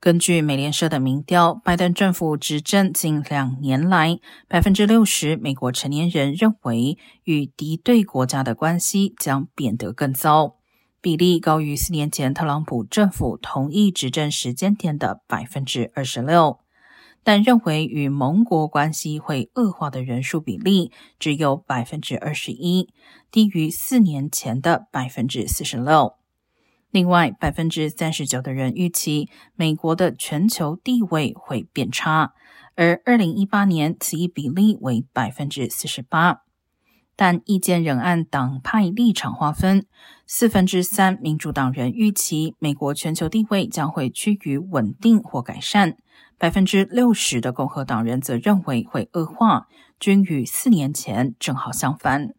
根据美联社的民调，拜登政府执政近两年来，百分之六十美国成年人认为与敌对国家的关系将变得更糟，比例高于四年前特朗普政府同意执政时间点的百分之二十六。但认为与盟国关系会恶化的人数比例只有百分之二十一，低于四年前的百分之四十六。另外，百分之三十九的人预期美国的全球地位会变差，而二零一八年此一比例为百分之四十八。但意见仍按党派立场划分，四分之三民主党人预期美国全球地位将会趋于稳定或改善，百分之六十的共和党人则认为会恶化，均与四年前正好相反。